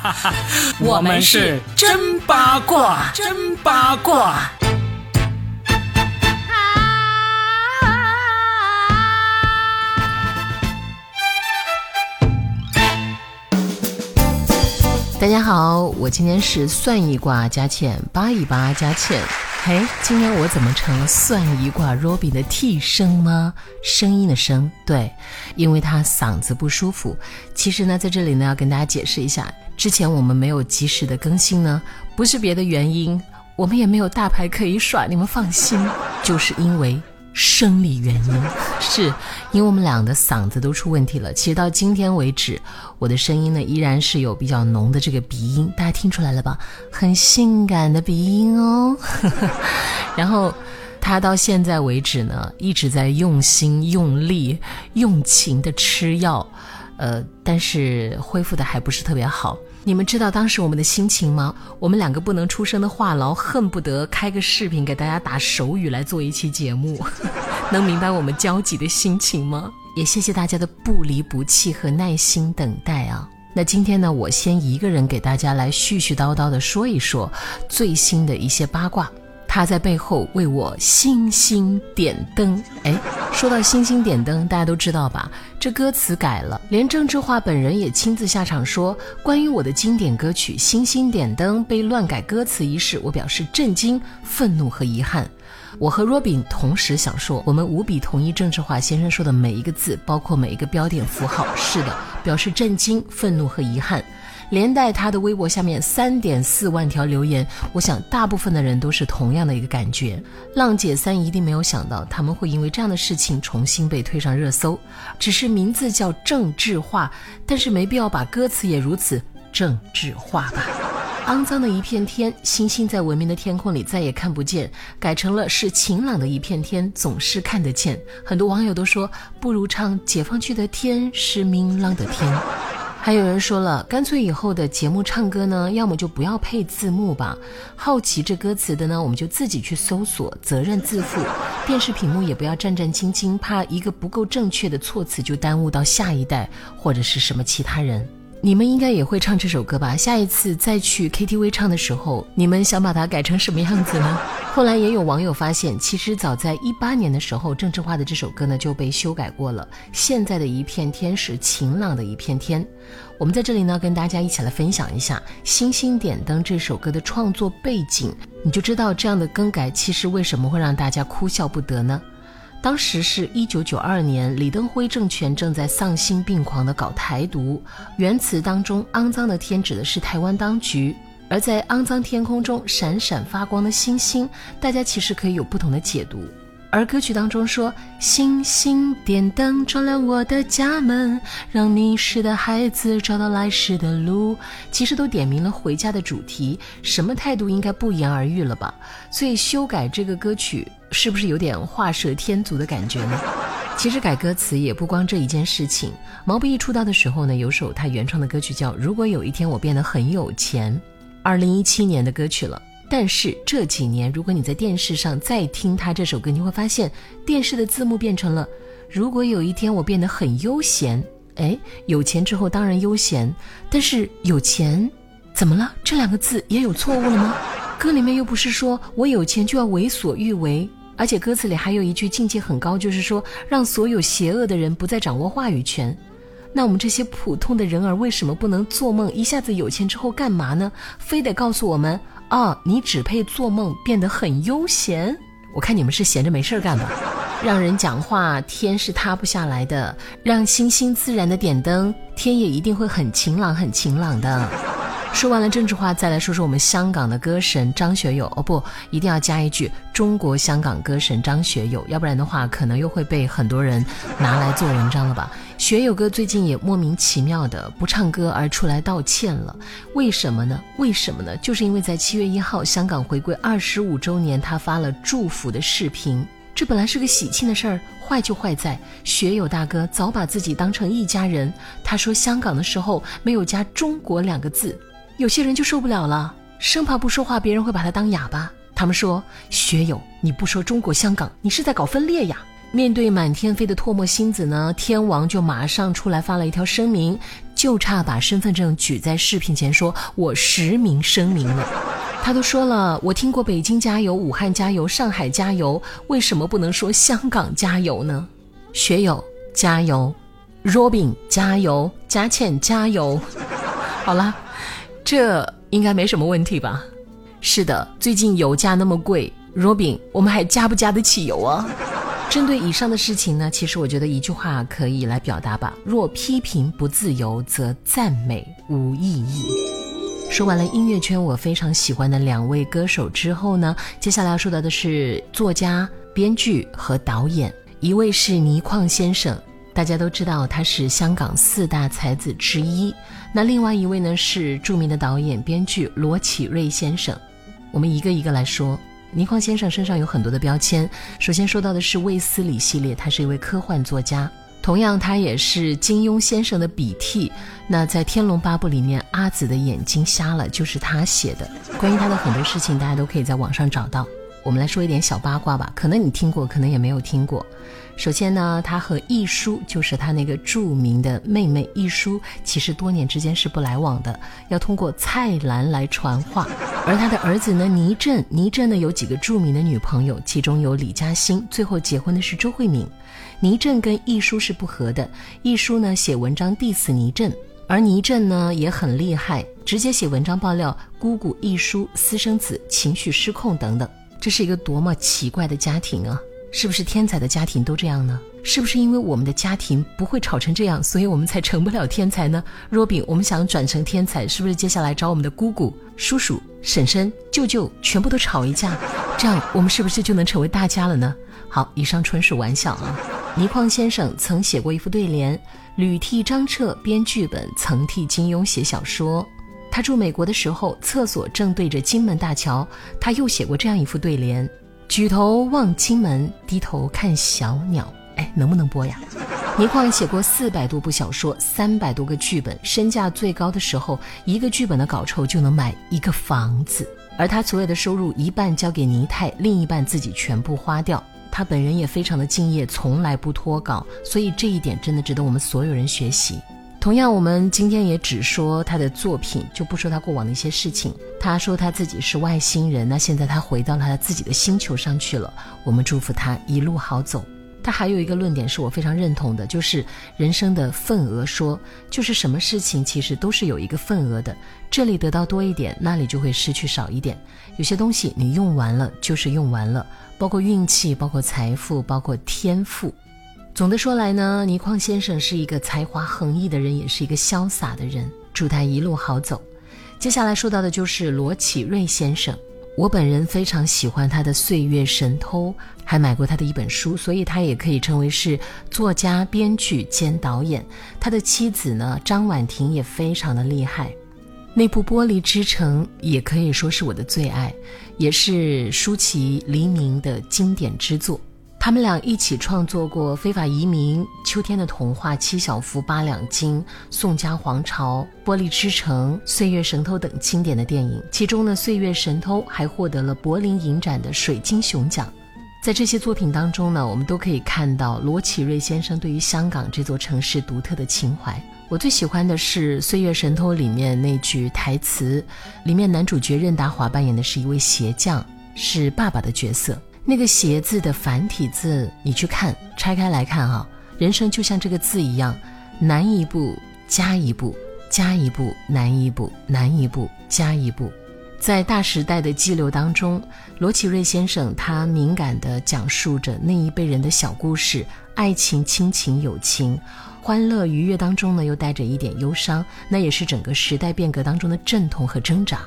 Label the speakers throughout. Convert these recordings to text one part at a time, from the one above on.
Speaker 1: 我们是真八卦，真八卦。
Speaker 2: 大家好，我今天是算一卦加欠，扒一扒加欠。嘿，今天我怎么成了算一卦 Robin 的替身吗？声音的声，对，因为他嗓子不舒服。其实呢，在这里呢，要跟大家解释一下，之前我们没有及时的更新呢，不是别的原因，我们也没有大牌可以耍，你们放心，就是因为。生理原因是因为我们俩的嗓子都出问题了。其实到今天为止，我的声音呢依然是有比较浓的这个鼻音，大家听出来了吧？很性感的鼻音哦。然后他到现在为止呢，一直在用心、用力、用情的吃药，呃，但是恢复的还不是特别好。你们知道当时我们的心情吗？我们两个不能出声的话痨，恨不得开个视频给大家打手语来做一期节目，能明白我们焦急的心情吗？也谢谢大家的不离不弃和耐心等待啊！那今天呢，我先一个人给大家来絮絮叨叨的说一说最新的一些八卦。他在背后为我星星点灯。哎，说到星星点灯，大家都知道吧？这歌词改了，连郑智化本人也亲自下场说，关于我的经典歌曲《星星点灯》被乱改歌词一事，我表示震惊、愤怒和遗憾。我和 Robin 同时想说，我们无比同意郑智化先生说的每一个字，包括每一个标点符号。是的，表示震惊、愤怒和遗憾。连带他的微博下面三点四万条留言，我想大部分的人都是同样的一个感觉。浪姐三一定没有想到他们会因为这样的事情重新被推上热搜。只是名字叫政治化，但是没必要把歌词也如此政治化吧。肮脏的一片天，星星在文明的天空里再也看不见，改成了是晴朗的一片天，总是看得见。很多网友都说，不如唱解放区的天是明朗的天。还有人说了，干脆以后的节目唱歌呢，要么就不要配字幕吧。好奇这歌词的呢，我们就自己去搜索，责任自负。电视屏幕也不要战战兢兢，怕一个不够正确的措辞就耽误到下一代或者是什么其他人。你们应该也会唱这首歌吧？下一次再去 KTV 唱的时候，你们想把它改成什么样子呢？后来也有网友发现，其实早在一八年的时候，郑智化的这首歌呢就被修改过了。现在的一片天是晴朗的一片天。我们在这里呢跟大家一起来分享一下《星星点灯》这首歌的创作背景，你就知道这样的更改其实为什么会让大家哭笑不得呢？当时是一九九二年，李登辉政权正在丧心病狂地搞台独。原词当中“肮脏的天”指的是台湾当局，而在肮脏天空中闪闪发光的星星，大家其实可以有不同的解读。而歌曲当中说：“星星点灯，照亮我的家门，让迷失的孩子找到来时的路。”其实都点明了回家的主题，什么态度应该不言而喻了吧？所以修改这个歌曲，是不是有点画蛇添足的感觉呢？其实改歌词也不光这一件事情。毛不易出道的时候呢，有首他原创的歌曲叫《如果有一天我变得很有钱》，二零一七年的歌曲了。但是这几年，如果你在电视上再听他这首歌，你会发现电视的字幕变成了“如果有一天我变得很悠闲”。哎，有钱之后当然悠闲，但是有钱怎么了？这两个字也有错误了吗？歌里面又不是说我有钱就要为所欲为，而且歌词里还有一句境界很高，就是说让所有邪恶的人不再掌握话语权。那我们这些普通的人儿为什么不能做梦一下子有钱之后干嘛呢？非得告诉我们？哦，你只配做梦，变得很悠闲。我看你们是闲着没事干吧？让人讲话，天是塌不下来的；让星星自然的点灯，天也一定会很晴朗，很晴朗的。说完了政治话，再来说说我们香港的歌神张学友。哦不，一定要加一句中国香港歌神张学友，要不然的话，可能又会被很多人拿来做文章了吧。学友哥最近也莫名其妙的不唱歌而出来道歉了，为什么呢？为什么呢？就是因为在七月一号香港回归二十五周年，他发了祝福的视频。这本来是个喜庆的事儿，坏就坏在学友大哥早把自己当成一家人。他说香港的时候没有加中国两个字。有些人就受不了了，生怕不说话别人会把他当哑巴。他们说：“学友，你不说中国香港，你是在搞分裂呀？面对满天飞的唾沫星子呢，天王就马上出来发了一条声明，就差把身份证举在视频前说“我实名声明了”。他都说了，我听过北京加油、武汉加油、上海加油，为什么不能说香港加油呢？学友加油，Robin 加油，佳倩加油。好了，这应该没什么问题吧？是的，最近油价那么贵，Robin，我们还加不加得起油啊？针对以上的事情呢，其实我觉得一句话可以来表达吧：若批评不自由，则赞美无意义。说完了音乐圈我非常喜欢的两位歌手之后呢，接下来要说到的是作家、编剧和导演。一位是倪匡先生，大家都知道他是香港四大才子之一。那另外一位呢是著名的导演、编剧罗启瑞先生。我们一个一个来说。倪匡先生身上有很多的标签，首先说到的是卫斯理系列，他是一位科幻作家。同样，他也是金庸先生的笔替。那在《天龙八部》里面，阿紫的眼睛瞎了，就是他写的。关于他的很多事情，大家都可以在网上找到。我们来说一点小八卦吧，可能你听过，可能也没有听过。首先呢，他和易舒，就是他那个著名的妹妹易舒，其实多年之间是不来往的，要通过蔡澜来传话。而他的儿子呢，倪震，倪震呢有几个著名的女朋友，其中有李嘉欣，最后结婚的是周慧敏。倪震跟易舒是不和的，易舒呢写文章 diss 倪震，而倪震呢也很厉害，直接写文章爆料姑姑易舒私生子情绪失控等等。这是一个多么奇怪的家庭啊！是不是天才的家庭都这样呢？是不是因为我们的家庭不会吵成这样，所以我们才成不了天才呢？若饼，我们想转成天才，是不是接下来找我们的姑姑、叔叔、婶婶、舅舅全部都吵一架，这样我们是不是就能成为大家了呢？好，以上纯属玩笑啊。倪匡先生曾写过一副对联：“屡替张彻编剧本，曾替金庸写小说。”他住美国的时候，厕所正对着金门大桥，他又写过这样一副对联：“举头望金门，低头看小鸟。”哎，能不能播呀？倪匡写过四百多部小说，三百多个剧本，身价最高的时候，一个剧本的稿酬就能买一个房子。而他所有的收入，一半交给倪泰，另一半自己全部花掉。他本人也非常的敬业，从来不脱稿，所以这一点真的值得我们所有人学习。同样，我们今天也只说他的作品，就不说他过往的一些事情。他说他自己是外星人，那现在他回到了他自己的星球上去了。我们祝福他一路好走。他还有一个论点是我非常认同的，就是人生的份额说，就是什么事情其实都是有一个份额的，这里得到多一点，那里就会失去少一点。有些东西你用完了就是用完了，包括运气，包括财富，包括天赋。总的说来呢，倪匡先生是一个才华横溢的人，也是一个潇洒的人，祝他一路好走。接下来说到的就是罗启瑞先生。我本人非常喜欢他的《岁月神偷》，还买过他的一本书，所以他也可以称为是作家、编剧兼导演。他的妻子呢，张婉婷也非常的厉害。那部《玻璃之城》也可以说是我的最爱，也是舒淇、黎明的经典之作。他们俩一起创作过《非法移民》《秋天的童话》《七小福》《八两金》《宋家皇朝》《玻璃之城》《岁月神偷》等经典的电影，其中呢，《岁月神偷》还获得了柏林影展的水晶熊奖。在这些作品当中呢，我们都可以看到罗启瑞先生对于香港这座城市独特的情怀。我最喜欢的是《岁月神偷》里面那句台词，里面男主角任达华扮演的是一位鞋匠，是爸爸的角色。那个“鞋”字的繁体字，你去看，拆开来看啊，人生就像这个字一样，难一步加一步，加一步难一步，难一步加一步。在大时代的激流当中，罗启瑞先生他敏感地讲述着那一辈人的小故事，爱情、亲情、友情，欢乐愉悦当中呢，又带着一点忧伤，那也是整个时代变革当中的阵痛和挣扎。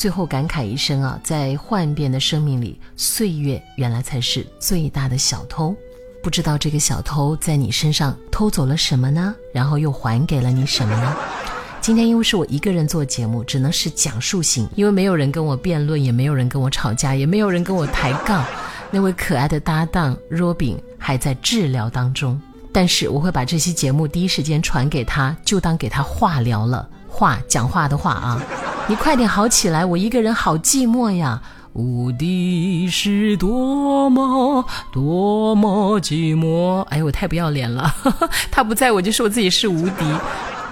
Speaker 2: 最后感慨一声啊，在幻变的生命里，岁月原来才是最大的小偷。不知道这个小偷在你身上偷走了什么呢？然后又还给了你什么呢？今天因为是我一个人做节目，只能是讲述型，因为没有人跟我辩论，也没有人跟我吵架，也没有人跟我抬杠。那位可爱的搭档若饼还在治疗当中，但是我会把这期节目第一时间传给他，就当给他化疗了，话讲话的话啊。你快点好起来，我一个人好寂寞呀！无敌是多么多么寂寞。哎，我太不要脸了，他不在我就说我自己是无敌。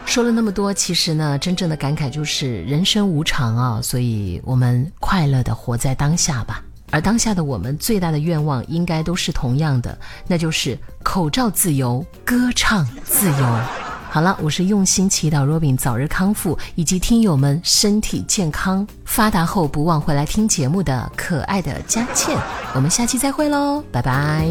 Speaker 2: 说了那么多，其实呢，真正的感慨就是人生无常啊，所以我们快乐的活在当下吧。而当下的我们最大的愿望应该都是同样的，那就是口罩自由，歌唱自由。好了，我是用心祈祷 Robin 早日康复，以及听友们身体健康、发达后不忘回来听节目的可爱的佳倩。我们下期再会喽，拜拜。